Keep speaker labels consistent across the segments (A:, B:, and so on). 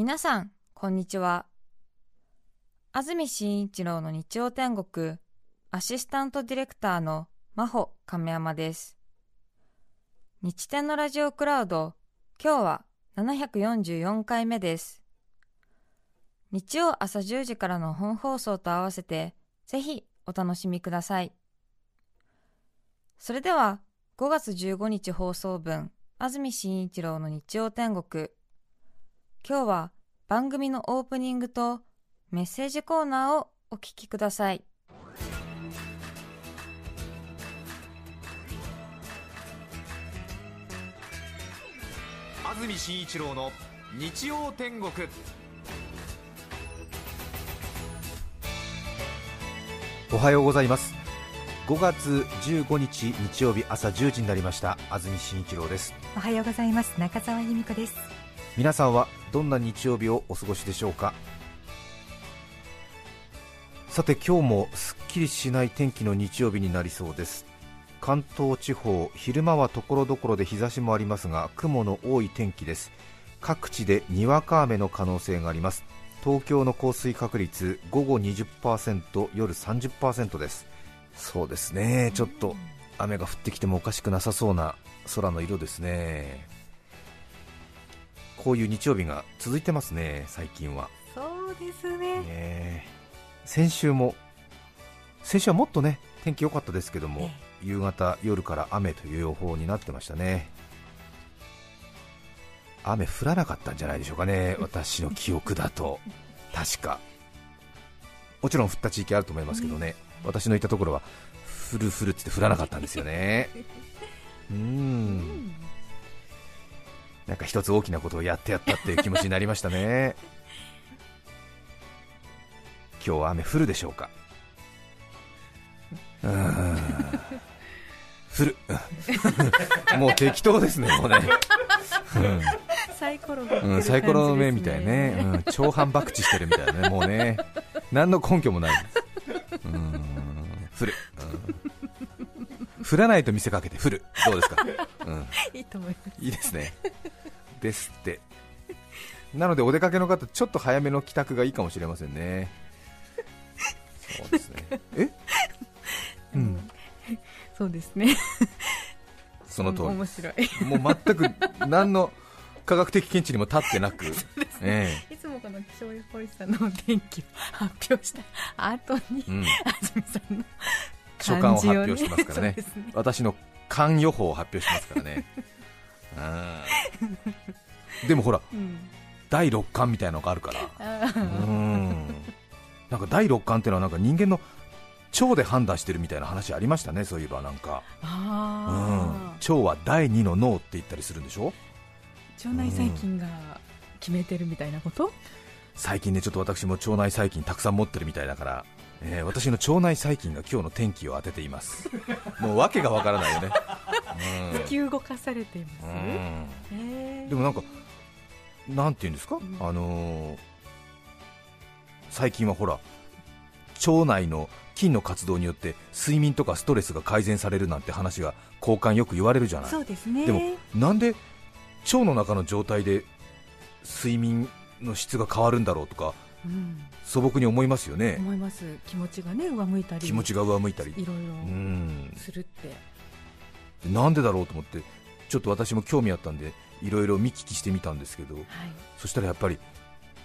A: 皆さん、こんにちは。安住紳一郎の日曜天国、アシスタントディレクターの真帆亀山です。日天のラジオクラウド、今日は744回目です。日曜朝10時からの本放送と合わせて、ぜひお楽しみください。それでは、5月15日放送分、安住紳一郎の日曜天国。今日は番組のオープニングとメッセージコーナーをお聞きください。
B: 安住紳一郎の日曜天国。おはようございます。5月15日日曜日朝10時になりました。安住紳一郎です。
C: おはようございます。中澤由美子です
B: 皆さんはどんな日曜日をお過ごしでしょうか？さて今日もすっきりしない天気の日曜日になりそうです。関東地方昼間はところどころで日差しもありますが雲の多い天気です。各地でにわか雨の可能性があります。東京の降水確率午後20%夜30%です。そうですね。ちょっと雨が降ってきてもおかしくなさそうな空の色ですね。こういう日曜日が続いてますね最近は。
C: そうですね。ね
B: 先週も先週はもっとね天気良かったですけども、夕方、夜から雨という予報になってましたね。雨降らなかったんじゃないでしょうかね、私の記憶だと、確か、もちろん降った地域あると思いますけどね、私のいたところは降る降るって降らなかったんですよね。うんなんか一つ大きなことをやってやったっていう気持ちになりましたね。今日は雨降るでしょうか？う ん降る。もう適当ですねもうね、
C: うん、サイコロ、
B: うん、サイコロの目みたいね、うん、超反博打してるみたいなねもうね。何の根拠もない。うん。降る、うん、降らないと見せかけて降る。どうですか、
C: うん、いいと思います。
B: いいですねですって。なのでお出かけの方ちょっと早めの帰宅がいいかもしれませんね。そうですね。え？
C: うん、そうですね。
B: その通り。
C: 面白い。
B: もう全く何の科学的見地にも立ってなく、ね。
C: ええ、いつもこの気象予報士さんの天気を発表した後に、うん、安住さんの
B: 書簡を発表してますからね。ね、私の勘予報を発表してますからねでもほら、うん、第六感みたいなのがあるから。うん。なんか第六感っていうのはなんか人間の腸で判断してるみたいな話ありましたね、そういえばなんか、うん、腸は第二の脳って言ったりするんでしょ？
C: 腸内細菌が決めてるみたいなこと、うん、
B: 最近ねちょっと私も腸内細菌たくさん持ってるみたいだから、えー、私の腸内細菌が今日の天気を当てています。もう訳がわからないよね、
C: うん、突き動かされています、
B: うん、でもなんかなんていうんですか、うん、あのー、最近はほら腸内の菌の活動によって睡眠とかストレスが改善されるなんて話が交換よく言われるじゃない。
C: そうですね。
B: でもなんで腸の中の状態で睡眠の質が変わるんだろうとか、うん、素朴に思いますよね。
C: 思います。気持ちがね上向いたり
B: 気持ちが上向いたり。
C: いろいろするって、
B: うん、なんでだろうと思ってちょっと私も興味あったんでいろいろ見聞きしてみたんですけど、はい、そしたらやっぱり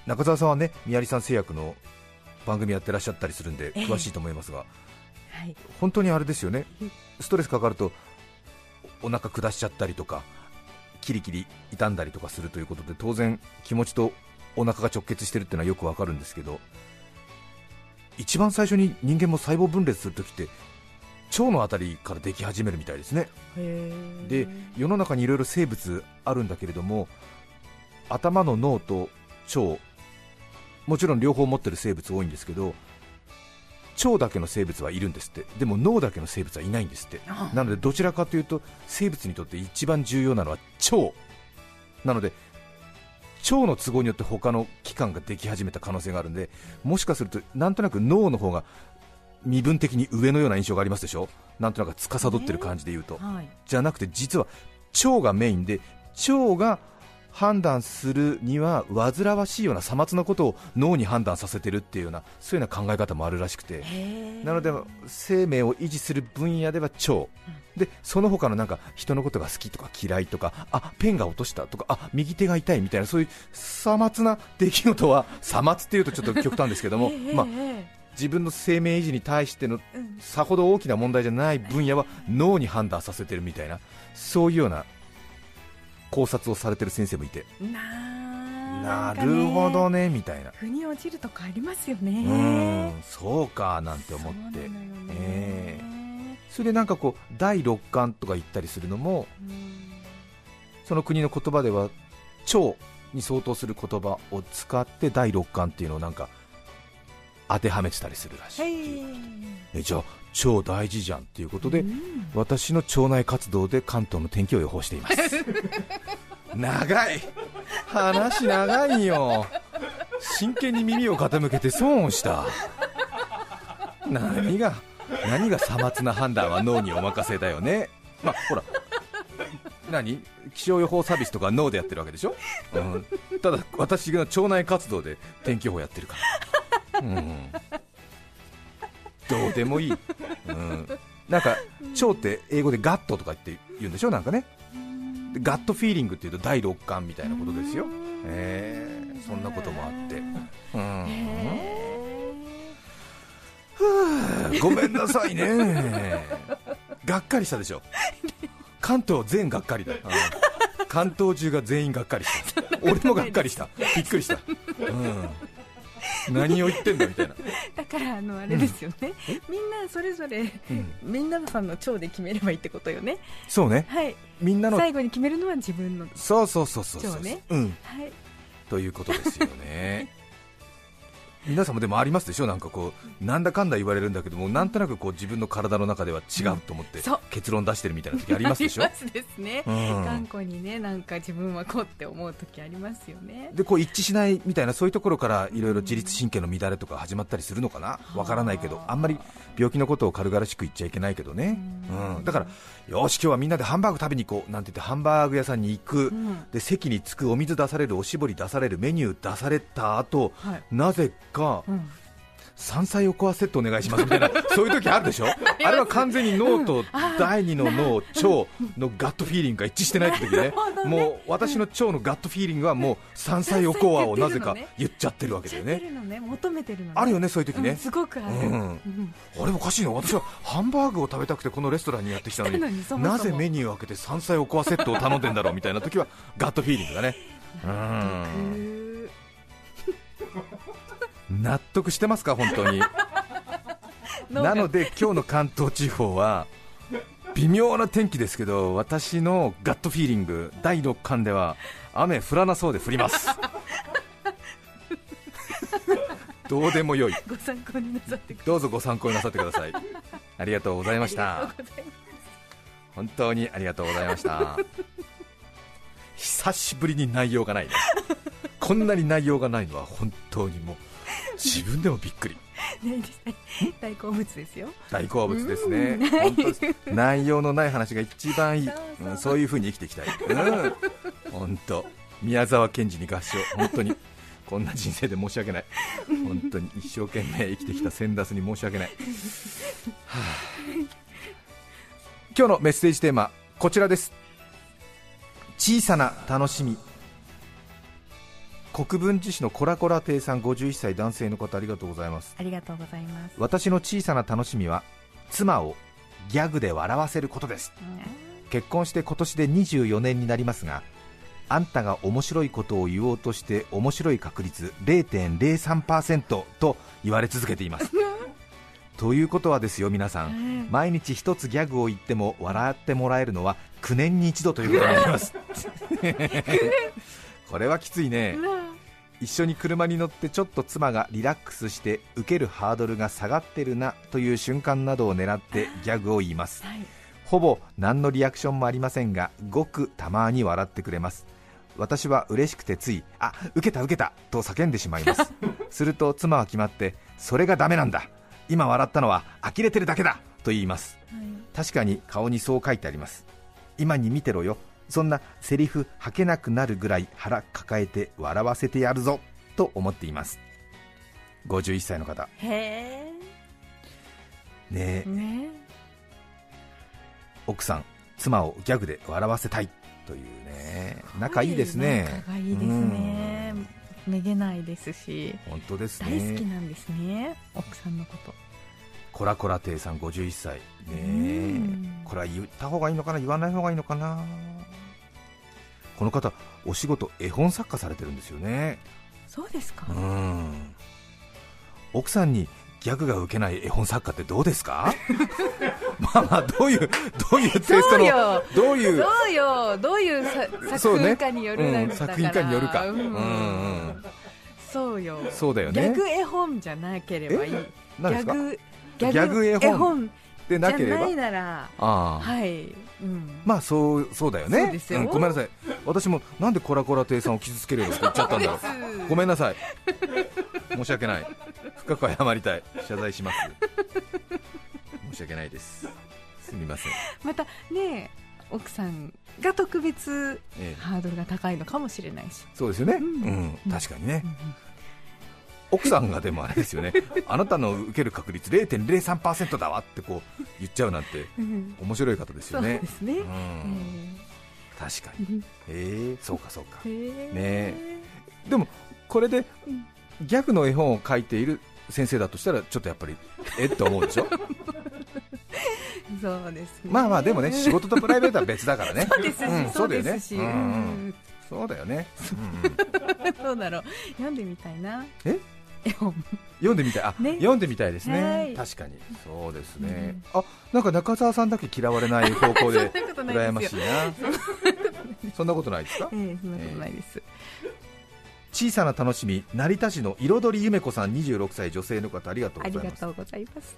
B: 中澤さんはね宮里さん製薬の番組やってらっしゃったりするんで詳しいと思いますが、はい、本当にあれですよね、ストレスかかるとお腹下しちゃったりとか、キリキリ傷んだりとかするということで当然、気持ちとお腹が直結してるっていうのはよくわかるんですけど、一番最初に人間も細胞分裂するときって腸のあたりからでき始めるみたいですね。で世の中にいろいろ生物あるんだけれども頭の脳と腸もちろん両方持ってる生物多いんですけど腸だけの生物はいるんですって。でも脳だけの生物はいないんですって。なのでどちらかというと生物にとって一番重要なのは腸。なので腸の都合によって他の器官ができ始めた可能性があるんでもしかするとなんとなく脳の方が身分的に上のような印象がありますでしょ？なんとなく司ってる感じで言うと、はい、じゃなくて実は腸がメインで腸が判断するには煩わしいようなさまつなことを脳に判断させてるっていうようなそういうような考え方もあるらしくて。なので生命を維持する分野では腸、でその他のなんか人のことが好きとか嫌いとかあペンが落としたとかあ右手が痛いみたいなそういうさまつな出来事はさまつっていうとちょっと極端ですけども、まあ、自分の生命維持に対してのさほど大きな問題じゃない分野は脳に判断させてるみたいなそういうような考察をされてる先生もいて。なるほどねみたいな。
C: 腑に落ちるとかありますよね。
B: うんそうかなんて思って、えー、それでなんかこう第六感とか言ったりするのもその国の言葉では腸に相当する言葉を使って第六感っていうのをなんか当てはめてたりするらしいえじゃあ超大事じゃんっていうことで、うん、私の腸内活動で関東の天気を予報しています。長い。話長いよ。真剣に耳を傾けて損をした。何が？何がさまつな判断は脳にお任せだよね。まあほら。何？気象予報サービスとか脳でやってるわけでしょ、うん、ただ私が腸内活動で天気予報やってるから、うん。どうでもいい、うん、なんか腸って英語でガットとかって言うんでしょ？なんかね。ガットフィーリングっていうと第六感みたいなことですよ、えー、そんなこともあって、うん、ごめんなさいね。がっかりしたでしょ。関東全がっかりだ、うん、関東中が全員がっかりした。俺もがっかりした。びっくりした、うん。何を言ってんだみたいな。
C: だからあのあれですよね、うん、みんなそれぞれ、うん、みんなさんの長で決めればいいってことよね。
B: そうね。
C: はい。
B: みんなの
C: 最後に決めるのは自分の
B: そうそうそうそう
C: そう。
B: ね。うん。はい。ということですよね皆さんもでもありますでしょ、なんかこうなんだかんだ言われるんだけども、なんとなくこう自分の体の中では違うと思って、結論出してるみたいな時ありますでしょ、
C: ありますですね、うん、頑固にね、なんか自分はこうって思う時ありますよね。
B: でこう一致しないみたいな、そういうところからいろいろ自律神経の乱れとか始まったりするのかな、わからないけど、あんまり病気のことを軽々しく言っちゃいけないけどね、うん、だから、よし、今日はみんなでハンバーグ食べに行こうなんて言って、ハンバーグ屋さんに行く、うん、で席に着く、お水出される、おしぼり出される、メニュー出された後、はい、なぜか、うん。山菜おこわセットお願いしますみたいな そういう時あるでしょ？あれは完全に脳と第二の脳、腸のガットフィーリングが一致してないって時 ね。もう私の腸のガットフィーリングはもう山菜おこわをなぜか言っちゃってるわけだよね。
C: 求めてるの
B: あるよねそういう時ね、
C: すごくある、
B: あれおかしいの？私はハンバーグを食べたくてこのレストランにやってきたのに。なぜメニューを開けて山菜おこわセットを頼んでんだろうみたいな時はガットフィーリングだね。うん納得してますか本当に。なので今日の関東地方は微妙な天気ですけど私のガットフィーリング第6巻では雨降らなそうで降ります。どうでもよい。
C: ご参考になさって
B: どうぞご参考になさってください。ありがとうございました。本当にありがとうございました。久しぶりに内容がないね。こんなに内容がないのは本当にもう自分でもびっくり。
C: 大好物ですよ。
B: 大好物ですね。内容のない話が一番いい。そううん、そういうふうに生きていきたい、本当。宮沢賢治に合唱。本当に。こんな人生で申し訳ない。本当に。一生懸命生きてきたセンダスに申し訳ない、はあ、今日のメッセージテーマこちらです。小さな楽しみ国分寺市のコラコラ亭さん51歳男性の方ありがとうございます。
C: ありがとうございます。
B: 私の小さな楽しみは妻をギャグで笑わせることです、結婚して今年で24年になりますがあんたが面白いことを言おうとして面白い確率0.03%と言われ続けています。ということはですよ皆さん、毎日一つギャグを言っても笑ってもらえるのは9年に一度ということになります。これはきついね一緒に車に乗ってちょっと妻がリラックスして受けるハードルが下がってるなという瞬間などを狙ってギャグを言います、はい、ほぼ何のリアクションもありませんがごくたまに笑ってくれます。私は嬉しくてついあ受けた受けたと叫んでしまいます。すると妻は決まってそれがダメなんだ。今笑ったのは呆れてるだけだと言います、はい、確かに顔にそう書いてあります今に見てろよそんなセリフ吐けなくなるぐらい腹抱えて笑わせてやるぞと思っています。51歳の方。
C: へ
B: ね
C: え。ね
B: 奥さん妻をギャグで笑わせたい。というね。仲いいですね。
C: 仲がいいですね。めげないですし。
B: 本当です
C: 大好き
B: ね
C: なんですね。奥さんのこと
B: コラコラ亭さん51歳ね
C: うん。
B: これは言った方がいいのかな言わない方がいいのかな。この方お仕事絵本作家されてるんですよね。
C: そうですか。
B: うん。奥さんにギャグが受けない絵本作家ってどうですか？まあまあどういうどういうテイストのどういう
C: そうよ。どういうさ 作品かによるなんだから、
B: うん作品かによるか。
C: うん。
B: うんうん
C: そうよ。
B: そうだよね。
C: ギャグ絵本じゃなければいい。ギャグ
B: ギャグ絵本でなければ
C: ないなら
B: ああ。
C: はい、うん、
B: まあそうそうだよね。
C: そう
B: んごめんなさい。私もなんでコラコラ亭さんを傷つけるようなこと言っちゃったんだろう。ごめんなさい。申し訳ない。深く謝りたい。謝罪します。申し訳ないです。すみません、
C: またね奥さんが特別
B: ええ。
C: ハードルが高いのかもしれないし、
B: そうですよね、
C: うん。
B: うん、確かにね。
C: うんうん
B: 奥さんがでもあれですよね。あなたの受ける確率0.03%だわってこう言っちゃうなんて
C: うん。
B: 面白い方です
C: そう
B: よね
C: ですね、
B: うん。
C: え
B: 確かに。ええ。そうかそうか。
C: え。
B: ねでもこれで
C: うん。
B: ギャグの絵本を書いている先生だとしたらちょっとやっぱりえって思うでしょ？
C: そうですね。
B: まあまあでもね仕事とプライベートは別だからね。
C: そうですし、
B: うん。
C: そう
B: だよね。うん。
C: うん。
B: そうだよね、うんうん。
C: どうだろう。読んでみたいな。
B: え？
C: 絵 本
B: 読んでみたい。あ、
C: ね。
B: 読んでみたいです
C: はい。
B: ね確かに。そうですね、あなんか中澤さんだけ嫌われない方向で 羨ましいな。そんなことないですか？
C: ええそんなことないです、
B: 小さな楽しみ成田市の彩りゆめ子さん26歳女性の方ありがとう
C: あ
B: ございます。
C: りがとうございます。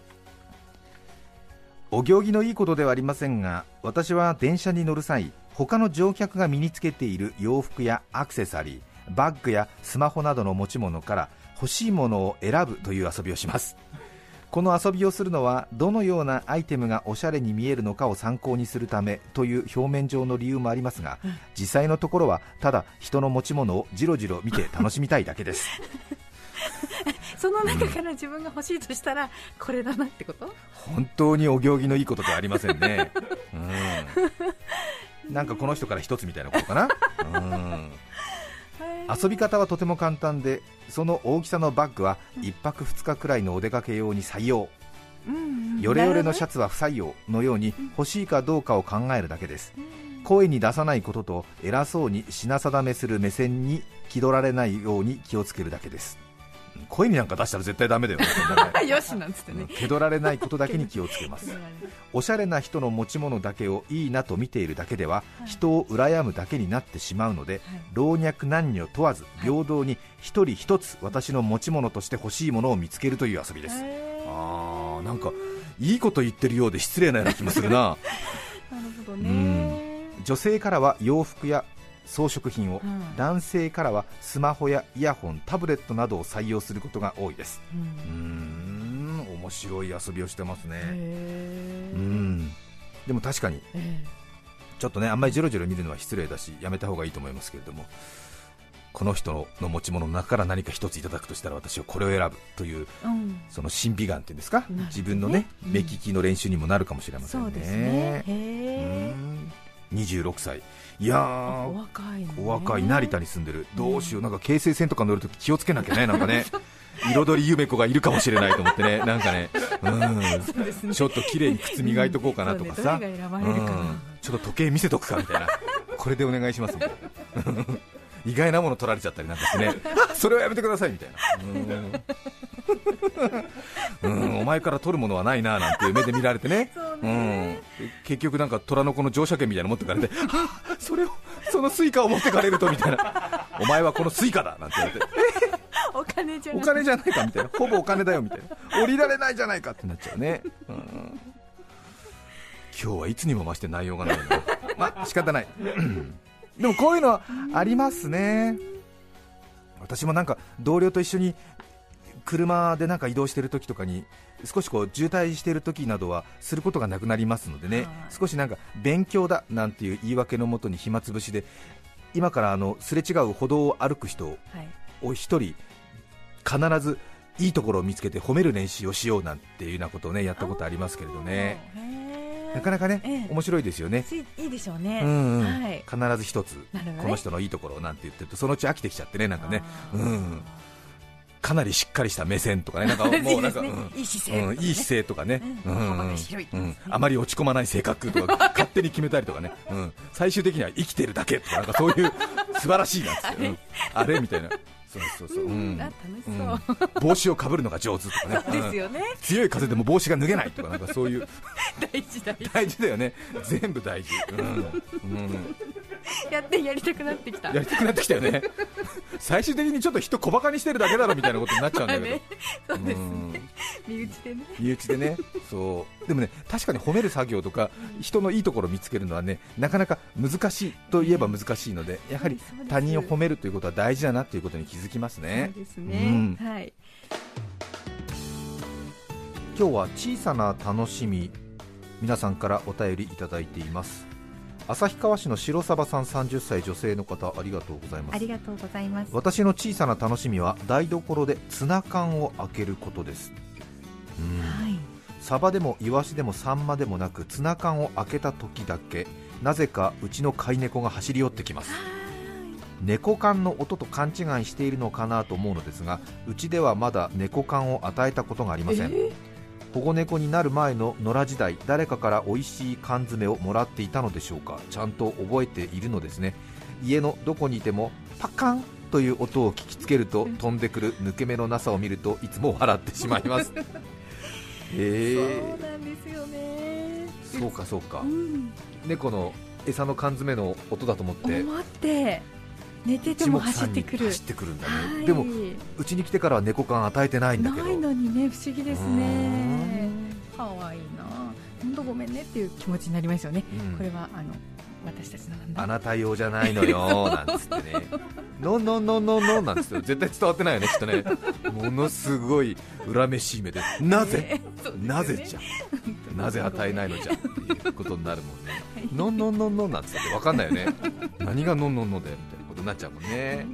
B: お行儀のいいことではありませんが私は電車に乗る際他の乗客が身につけている洋服やアクセサリーバッグやスマホなどの持ち物から欲しいものを選ぶという遊びをします。この遊びをするのはどのようなアイテムがおしゃれに見えるのかを参考にするためという表面上の理由もありますが
C: うん。
B: 実際のところはただ人の持ち物をじろじろ見て楽しみたいだけです。
C: その中から自分が欲しいとしたらこれだなってこと？
B: 本当にお行儀のいいことではありませんね、うん、なんかこの人から一つみたいなことかな、うん、遊び方はとても簡単でその大きさのバッグは1泊2日くらいのお出かけ用に採用。
C: うん
B: ヨレヨレのシャ
C: ツ
B: ツは不採用のように欲しいかどうかを考えるだけです。声に出さないことと偉そうに品定めする目線に気取られないように気をつけるだけですうん声になんか出したら絶対ダメだよね。
C: よしなんつってね。
B: うん。気取られないことだけに気をつけます。おしゃれな人の持ち物だけをいいなと見ているだけでは、
C: はい。
B: 人を羨むだけになってしまうので、
C: はい。
B: 老若男女問わず平等に一人一つ私の持ち物として欲しいものを見つけるという遊びです、
C: へー。
B: あーなんかいいこと言ってるようで失礼なような気もするな。
C: なるほどね。
B: 女性からは洋服や装飾品を、
C: うん。
B: 男性からはスマホやイヤホンタブレットなどを採用することが多いです。
C: うん。
B: うーん面白い遊びをしてますね。うん。でも確かに
C: え
B: ちょっとねあんまりジョロジョロ見るのは失礼だしやめた方がいいと思いますけれどもこの人の持ち物の中から何か一ついただくとしたら私はこれを選ぶという
C: えうん。
B: その審美眼っていうんですか、
C: ね。
B: 自分のね
C: うん。
B: 目利きの練習にもなるかもしれませんね。
C: そうですね
B: 26歳。いや
C: お
B: ー
C: 若いね。
B: お若い成田に住んでる。どうしよう。なんか京成線とか乗るとき気をつけなきゃねなんかね。彩りゆめ子がいるかもしれないと思ってね。なんかね。うん。
C: ね。
B: ちょっと綺麗に靴磨いとこうかなとかさ、
C: かな
B: うん。ちょっと時計見せとくかみたいな。これでお願いしますみたいな意外なもの取られちゃったりなんかしてね。あそれはやめてくださいみたいな。うん。うん。お前から取るものはないななんていう目で見られてね
C: そう
B: うん。
C: ね、
B: 結局なんか虎の子の乗車券みたいなの持ってかれて あそれをその Suicaを持ってかれるとみたいな。お前はこの Suicaだなんて言われて。
C: お金じゃな
B: お金じゃないかみたいな。ほぼお金だよみたいな。降りられないじゃないかってなっちゃうね、うん。今日はいつにも増して内容がないの。まあ仕方ない。でもこういうのはありますね。私もなんか同僚と一緒に車でなんか移動している時とかに少しこう渋滞している時などはすることがなくなりますのでね、少しなんか勉強だなんていう言い訳のもとに暇つぶしで今からあのすれ違う歩道を歩く人を一人必ずいいところを見つけて褒める練習をしようなんていうようなことをねやったことありますけれどね。なかなかね、ええ、面白いですよね。
C: いいでしょうね。
B: うんうんはい、必ず一つ、ね、この人のいいところなんて言ってると、そのうち飽きてきちゃってね、なんかね。うん。かなりしっかりした目線とかね、なんかもう なんか、
C: いい姿勢、うん、
B: いい姿勢とかね、うん。あまり落ち込まない性格とか勝手に決めたりとかね、うん、最終的には生きてるだけとかなんかそういう素晴らしいなって、あれみたいな。そうそうそう、うん、帽子をかぶるのが上手とかね。強い風でも帽子が脱げないとかなんかそういう。大事だよね。全部大事、うん。うん、
C: やってやりたくなってきた。
B: やりたくなってきたよね。最終的にちょっと人小バカにしてるだけだろみたいなことになっちゃうんだけど、ね、
C: そうですね。身内でね。
B: 身内でね。そう。でもね確かに褒める作業とか人のいいところを見つけるのはねなかなか難しいといえば難しいのでやはり他人を褒めるということは大事だなということに気づきますね。
C: そうですね、うん、はい。
B: 今日は小さな楽しみ皆さんからお便りいただいています旭川市の白サバさん30歳女性の方ありがとうございます。
C: ありがとうございます。
B: 私の小さな楽しみは台所でツナ缶を開けることです。はい、サバでもイワシでもサンマでもなくツナ缶を開けた時だけなぜかうちの飼い猫が走り寄ってきます。猫缶の音と勘違いしているのかなと思うのですがうちではまだ猫缶を与えたことがありません、えー保護猫になる前の野良時代誰かから美味しい缶詰をもらっていたのでしょうか。ちゃんと覚えているのですね。家のどこにいてもパカンという音を聞きつけると飛んでくる抜け目のなさを見るといつも笑ってしまいます。
C: えー、そうなんですよね。
B: そうかそうか、うん、猫の餌の缶詰の音だと思って。
C: 思って寝てても走ってくる。
B: 走ってくるんだね、はい、でもうちに来てからは猫缶与えてないんだけど。
C: ないのにね不思議ですね。可愛いな。本当ごめんねっていう気持ちになりますよね、うん、これはあの私たちの
B: あなた用じゃないのよ なんつってね。のんのんのんのんのんなんつって。絶対伝わってないよねきっとね。ものすごい恨めしい目で。なぜ、ね、なぜじゃ？なぜ与えないのじゃ？っていうことになるもんね、のんのんのんのんなんつって。分かんないよね。何がのんのんのだよみたいなことになっちゃうもんね、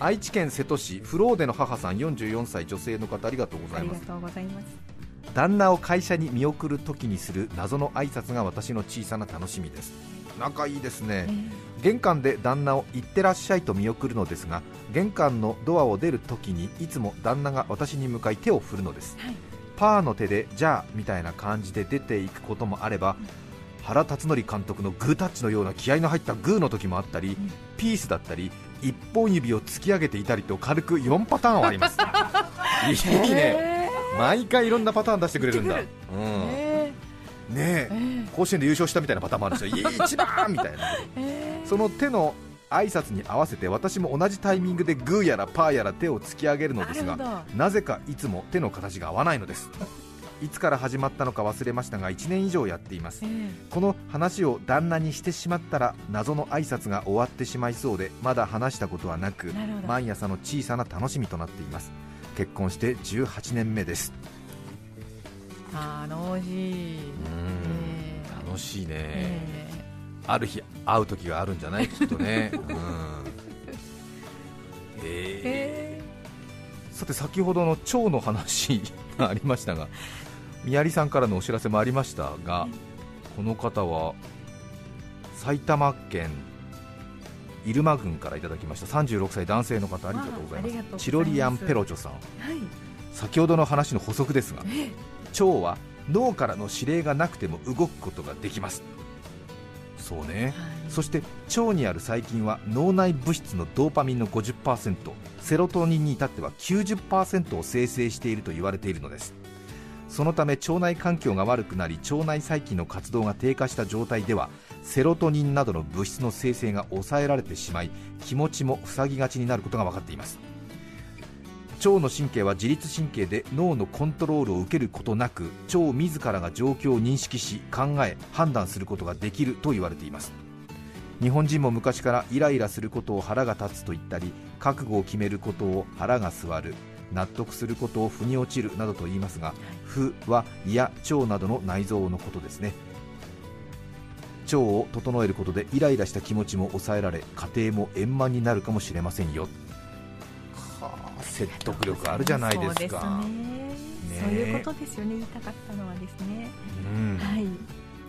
B: 愛知県瀬戸市フローデの母さん44歳女性の方ありがとうございます。旦那を会社に見送るときにする謎の挨拶が私の小さな楽しみです。仲いいですね、えー、玄関で旦那を行ってらっしゃいと見送るのですが玄関のドアを出るときにいつも旦那が私に向かい手を振るのです、はい、パーの手でじゃあみたいな感じで出ていくこともあれば、うん原辰徳監督のグータッチのような気合の入ったグーの時もあったり、うん、ピースだったり一本指を突き上げていたりと軽く4パターンはあります。いいね。毎回いろんなパターン出してくれるんだ、うん、ねえ。甲子園で優勝したみたいなパターンもあるんですよ。一番みたいな。その手の挨拶に合わせて私も同じタイミングでグーやらパーやら手を突き上げるのですがなぜかいつも手の形が合わないのですいつから始まったのか忘れましたが1年以上やっています、えー、この話を旦那にしてしまったら謎の挨拶が終わってしまいそうでまだ話したことはなく毎朝の小さな楽しみとなっています。結婚して18年目です。
C: 楽しい、
B: えー、楽しいね、えー、ある日会う時があるんじゃない？きっとね、うん。えー、さて先ほどの蝶の話がありましたが宮里さんからのお知らせもありましたが、この方は埼玉県入間郡からいただきました。36歳男性の方ありがとうございます。チロリアンペロチョさん、はい、先ほどの話の補足ですが腸は脳からの指令がなくても動くことができます。そうね、はい、そして腸にある細菌は脳内物質のドーパミンの50%セロトニンに至っては90%を生成していると言われているのですそのため腸内環境が悪くなり腸内細菌の活動が低下した状態ではセロトニンなどの物質の生成が抑えられてしまい気持ちも塞ぎがちになることが分かっています。腸の神経は自律神経で脳のコントロールを受けることなく腸自らが状況を認識し考え判断することができると言われています。日本人も昔からイライラすることを腹が立つと言ったり覚悟を決めることを腹が据わる。納得することを腑に落ちるなどと言いますが腑は胃や腸などの内臓のことですね。腸を整えることでイライラした気持ちも抑えられ家庭も円満になるかもしれませんよ。はあ説得力あるじゃないですか。
C: そういうことですよね。言いたかったのはですね、
B: うん、はい。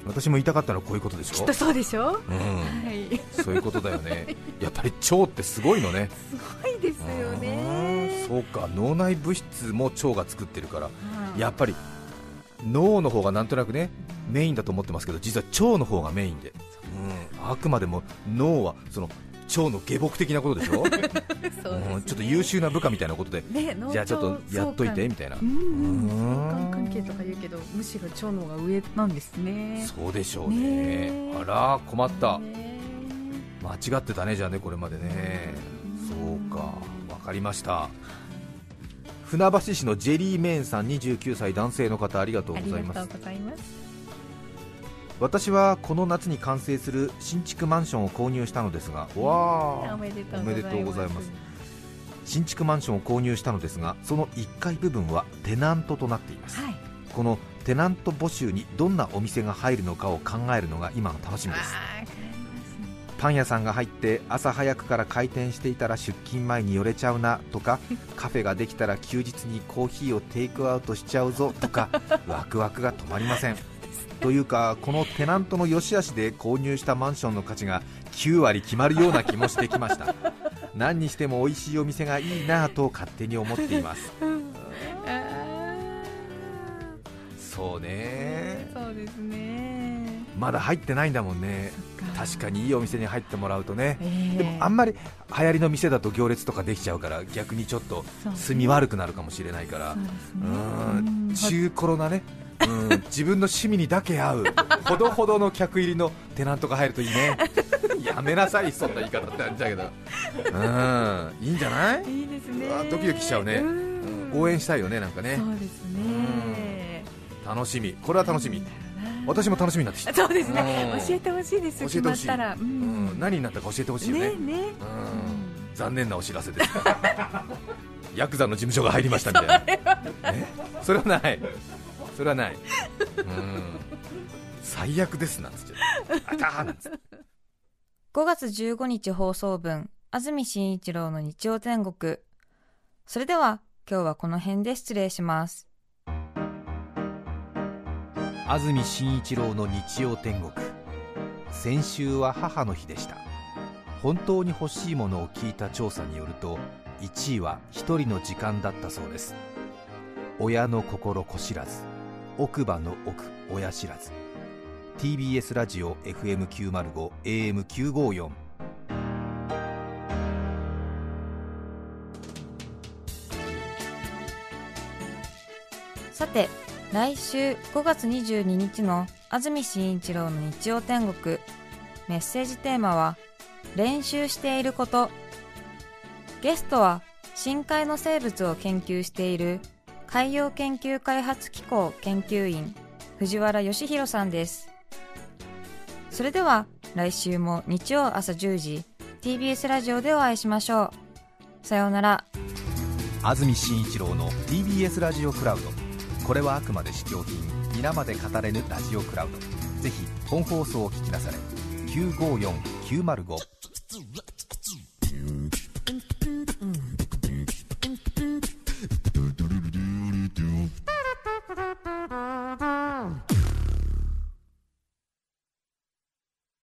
B: 私も言いたかったのはこういうことでしょ？
C: きっとそうでしょ、
B: うん、はい、そういうことだよね。やっぱり腸ってすごいのね。
C: すごいですよね
B: そうか脳内物質も腸が作ってるから、うん、やっぱり脳の方がなんとなくねメインだと思ってますけど実は腸の方がメインで、うん、あくまでも脳はその腸の下僕的なことでしょ？ね、うん、ちょっと優秀な部下みたいなことで、ね、じゃあちょっとやっといてみたいな。
C: 相関関係とか言うけどむしろ腸の方が上なんですね。
B: そうでしょうね、ね、あら困った、間違ってたねじゃあねこれまでね。そうか。分かりました船橋市のジェリーメーンさん29歳男性の方ありがとうございます。私はこの夏に完成する新築マンションを購入したのですがわ
C: あ。おめでとうございます。
B: 新築マンションを購入したのですがその1階部分はテナントとなっています、はい、このテナント募集にどんなお店が入るのかを考えるのが今の楽しみですパン屋さんが入って朝早くから開店していたら出勤前に寄れちゃうなとか カフェができたら休日にコーヒーをテイクアウトしちゃうぞとか ワクワクが止まりません。というかこのテナントの良し悪しで購入したマンションの価値が9割決まるような気もしてきました。何にしても美味しいお店がいいなと勝手に思っています。そうね。
C: そうですね
B: まだ入ってないんだもんね。確かにいいお店に入ってもらうとね、えー、でもあんまり流行りの店だと行列とかできちゃうから逆にちょっと住み悪くなるかもしれないから、うん。中コロなね、うん、自分の趣味にだけ合うほどほどの客入りのテナントが入るといいね。やめなさいそんな言い方ってあるんだけど。うん。いいんじゃない？
C: いいですね。
B: ドキドキしちゃうね、うん、応援したいよねなんかね。
C: そうですね。
B: 楽しみ。これは楽しみ、私も楽しみになってきた。
C: そうですね。教えてほしいです。
B: 教えてほしい、うん、何になったか教えてほしいよね、ねね、うん、残念なお知らせです。ヤクザの事務所が入りましたみたいな。え？それはない。それはない。うん。最悪ですなんつっちゃあたーなんつって。
A: 5月15日放送分安住紳一郎の日曜天国。それでは今日はこの辺で失礼します
B: 安住紳一郎の日曜天国。先週は母の日でした。本当に欲しいものを聞いた調査によると1位は1人の時間だったそうです。親の心子知らず奥歯の奥親知らず。TBS ラジオ FM905 AM954
A: さて来週5月22日の安住紳一郎の日曜天国。メッセージテーマは練習していること。ゲストは深海の生物を研究している海洋研究開発機構研究員藤原義弘さんです。それでは来週も日曜朝10時 TBS ラジオでお会いしましょう。さようなら。
B: 安住紳一郎の TBS ラジオクラウド。これはあくまで試供品。皆まで語れぬラジオクラウド。ぜひ本放送を聞きなされ。954905